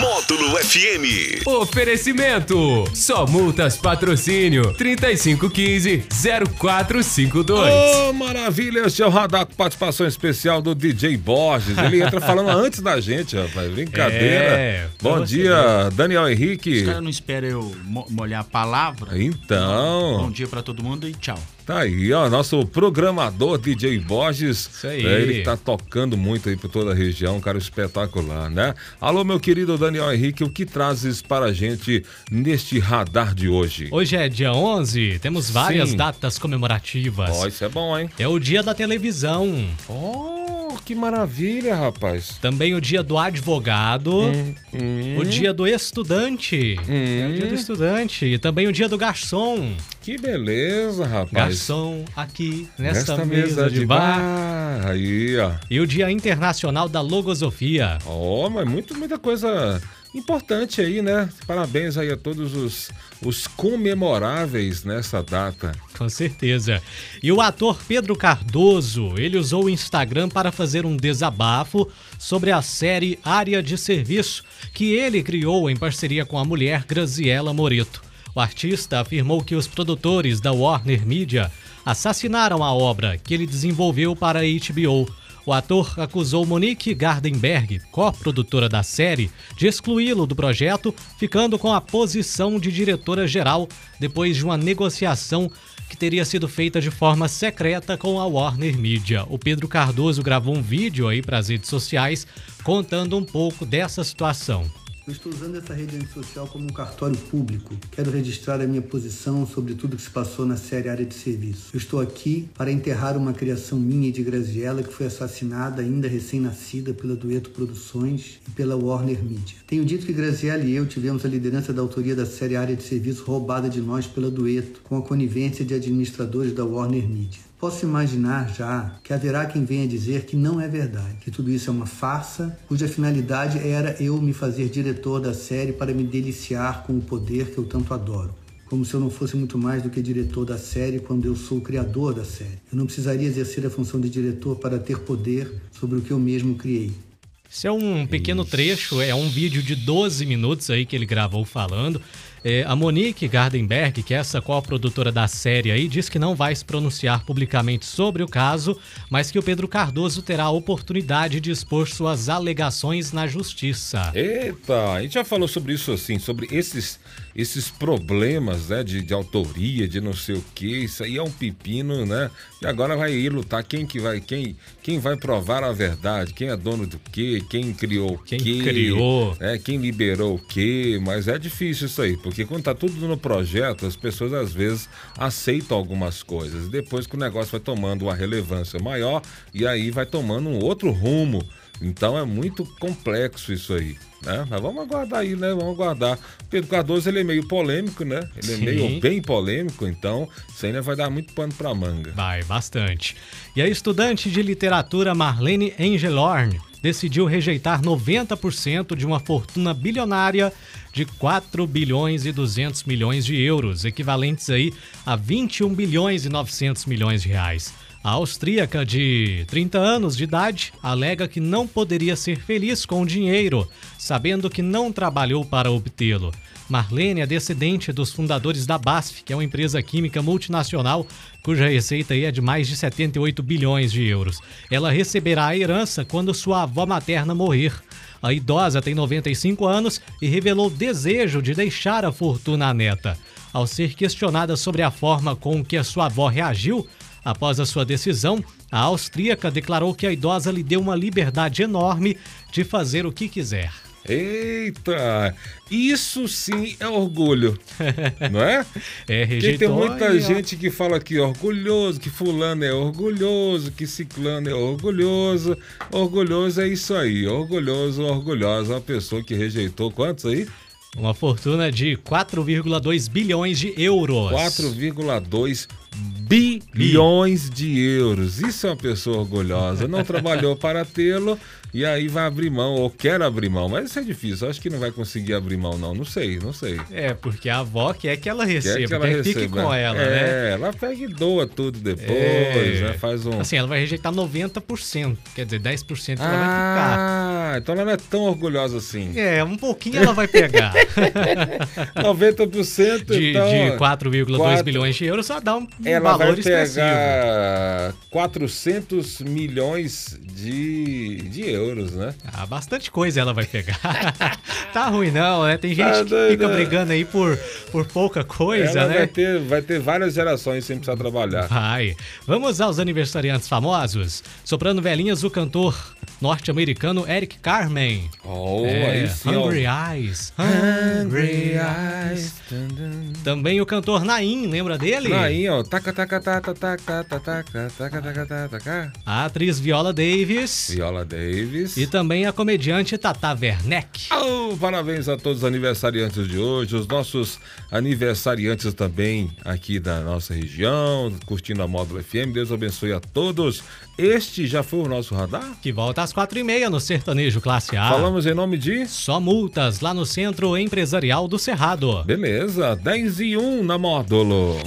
Módulo FM. Oferecimento. Só multas patrocínio 3515-0452. Ô, maravilha, esse é o Radar com participação especial do DJ Borges. Ele entra falando antes da gente, rapaz. Brincadeira. É, Bom você dia, Daniel Henrique. Os caras não esperam eu mo- molhar a palavra. Então, Bom dia pra todo mundo e tchau. Tá aí, ó, nosso programador DJ Borges. Isso aí. É, ele que tá tocando muito aí por toda a região, cara espetacular, né? Alô, meu querido Daniel Henrique, o que trazes para a gente neste radar de hoje? Hoje é dia 11, temos várias Sim. datas comemorativas. Ó, isso é bom, hein? É o dia da televisão, Oh, que maravilha, rapaz. também o dia do advogado, Hum, o dia do estudante, é o dia do estudante, e também o dia do garçom. que beleza, rapaz. Garçom aqui nesta, Nesta mesa, de bar. bar. Aí, ó. E o dia internacional da logosofia. Ó, mas muito, muita coisa importante aí, né? Parabéns aí a todos os, os comemoráveis nessa data. Com certeza. E o ator Pedro Cardoso, ele usou o Instagram para fazer um desabafo sobre a série Área de Serviço, que ele criou em parceria com a mulher Graziella Moreto. O artista afirmou que os produtores da Warner Media assassinaram a obra que ele desenvolveu para a HBO. O ator acusou Monique Gardenberg, co-produtora da série, de excluí-lo do projeto, ficando com a posição de diretora-geral depois de uma negociação que teria sido feita de forma secreta com a Warner Media. O Pedro Cardoso gravou um vídeo aí para as redes sociais contando um pouco dessa situação. Eu estou usando essa rede social como um cartório público. Quero registrar a minha posição sobre tudo que se passou na série Área de Serviço. Eu estou aqui para enterrar uma criação minha e de Graziella que foi assassinada ainda recém-nascida pela Dueto Produções e pela Warner Media. Tenho dito que Graziella e eu tivemos a liderança da autoria da série Área de Serviço roubada de nós pela Dueto, com a conivência de administradores da Warner Media. Posso imaginar já que haverá quem venha dizer que não é verdade, que tudo isso é uma farsa, cuja finalidade era eu me fazer diretor da série para me deliciar com o poder que eu tanto adoro. Como se eu não fosse muito mais do que diretor da série quando eu sou o criador da série. Eu não precisaria exercer a função de diretor para ter poder sobre o que eu mesmo criei. Esse é um pequeno trecho, é um vídeo de 12 minutos aí que ele gravou falando. É, a Monique Gardenberg, que é essa co-produtora da série aí, diz que não vai se pronunciar publicamente sobre o caso, mas que o Pedro Cardoso terá a oportunidade de expor suas alegações na justiça. Eita, a gente já falou sobre isso assim, sobre esses, esses problemas, né, de, de autoria, de não sei o que, isso aí é um pepino, né? E agora vai ir lutar quem que vai, quem, quem vai provar a verdade, quem é dono do quê, quem criou o Quem quê, criou. é, quem liberou o quê, mas é difícil isso aí, porque quando tá tudo no projeto, as pessoas às vezes aceitam algumas coisas, depois que o negócio vai tomando uma relevância maior e aí vai tomando um outro rumo. Então é muito complexo isso aí, né? Mas vamos aguardar aí, né? Vamos aguardar. Pedro Cardoso, ele é meio polêmico, né? Ele é Sim. meio bem polêmico, então isso ainda vai dar muito pano pra manga. Vai, bastante. E a estudante de literatura Marlene Engelorn decidiu rejeitar 90% de uma fortuna bilionária de 4 bilhões e 200 milhões de euros, equivalentes aí a 21 bilhões e 900 milhões de reais. A austríaca de 30 anos de idade alega que não poderia ser feliz com o dinheiro, sabendo que não trabalhou para obtê-lo. Marlene é descendente dos fundadores da BASF, que é uma empresa química multinacional cuja receita é de mais de 78 bilhões de euros. Ela receberá a herança quando sua avó materna morrer. A idosa tem 95 anos e revelou desejo de deixar a fortuna à neta. Ao ser questionada sobre a forma com que a sua avó reagiu, Após a sua decisão, a austríaca declarou que a idosa lhe deu uma liberdade enorme de fazer o que quiser. Eita! Isso sim é orgulho, não é? É, Porque rejeitou. tem muita aí, gente que fala que orgulhoso, que fulano é orgulhoso, que ciclano é orgulhoso. Orgulhoso é isso aí, orgulhoso, orgulhosa. Uma pessoa que rejeitou quantos aí? Uma fortuna de 4,2 bilhões de euros. 4,2 bilhões milhões de euros. Isso é uma pessoa orgulhosa. Não trabalhou para tê-lo e aí vai abrir mão, ou quer abrir mão. Mas isso é difícil. Acho que não vai conseguir abrir mão, não. Não sei, não sei. É, porque a avó quer que ela receba, Quer que ela quer que fique receba. com ela, é, né? ela pega e doa tudo depois, É. né? Faz um. Assim, ela vai rejeitar 90%, quer dizer, 10% ela vai ficar. Ah, então ela não é tão orgulhosa assim. É, um pouquinho ela vai pegar. 90% De, então. de 4,2 quatro- bilhões de euros, só dá um Ela valor vai expressivo. pegar 400 milhões de, de euros, né? Ah, bastante coisa ela vai pegar. tá ruim não, né? Tem gente Tá que fica brigando aí por, por pouca coisa, ela né? vai, ter, vai ter várias gerações sem precisar trabalhar. Vai. Vamos aos aniversariantes famosos. Soprando velhinhas, o cantor norte-americano Eric Carmen. Oh, É, aí sim, ó. Hungry Eyes. Hungry Eyes. Também o cantor Naim, lembra dele? Naim, ó. Taca, taca, taca, taca, taca, taca, taca, taca, taca. A atriz Viola Davis. Viola Davis. E também a comediante Tata Werneck. Oh, parabéns a todos os aniversariantes de hoje, os nossos aniversariantes também aqui da nossa região, curtindo a Módulo FM. Deus abençoe a todos. Este já foi o nosso radar? Que volta às quatro e meia no Sertanejo Classe A. Falamos em nome de. Só multas lá no Centro Empresarial do Cerrado. Beleza, 10 e 1 na Módulo.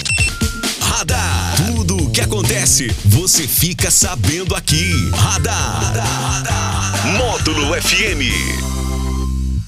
Radar. Tudo o que acontece, você fica sabendo aqui. Radar. Módulo FM.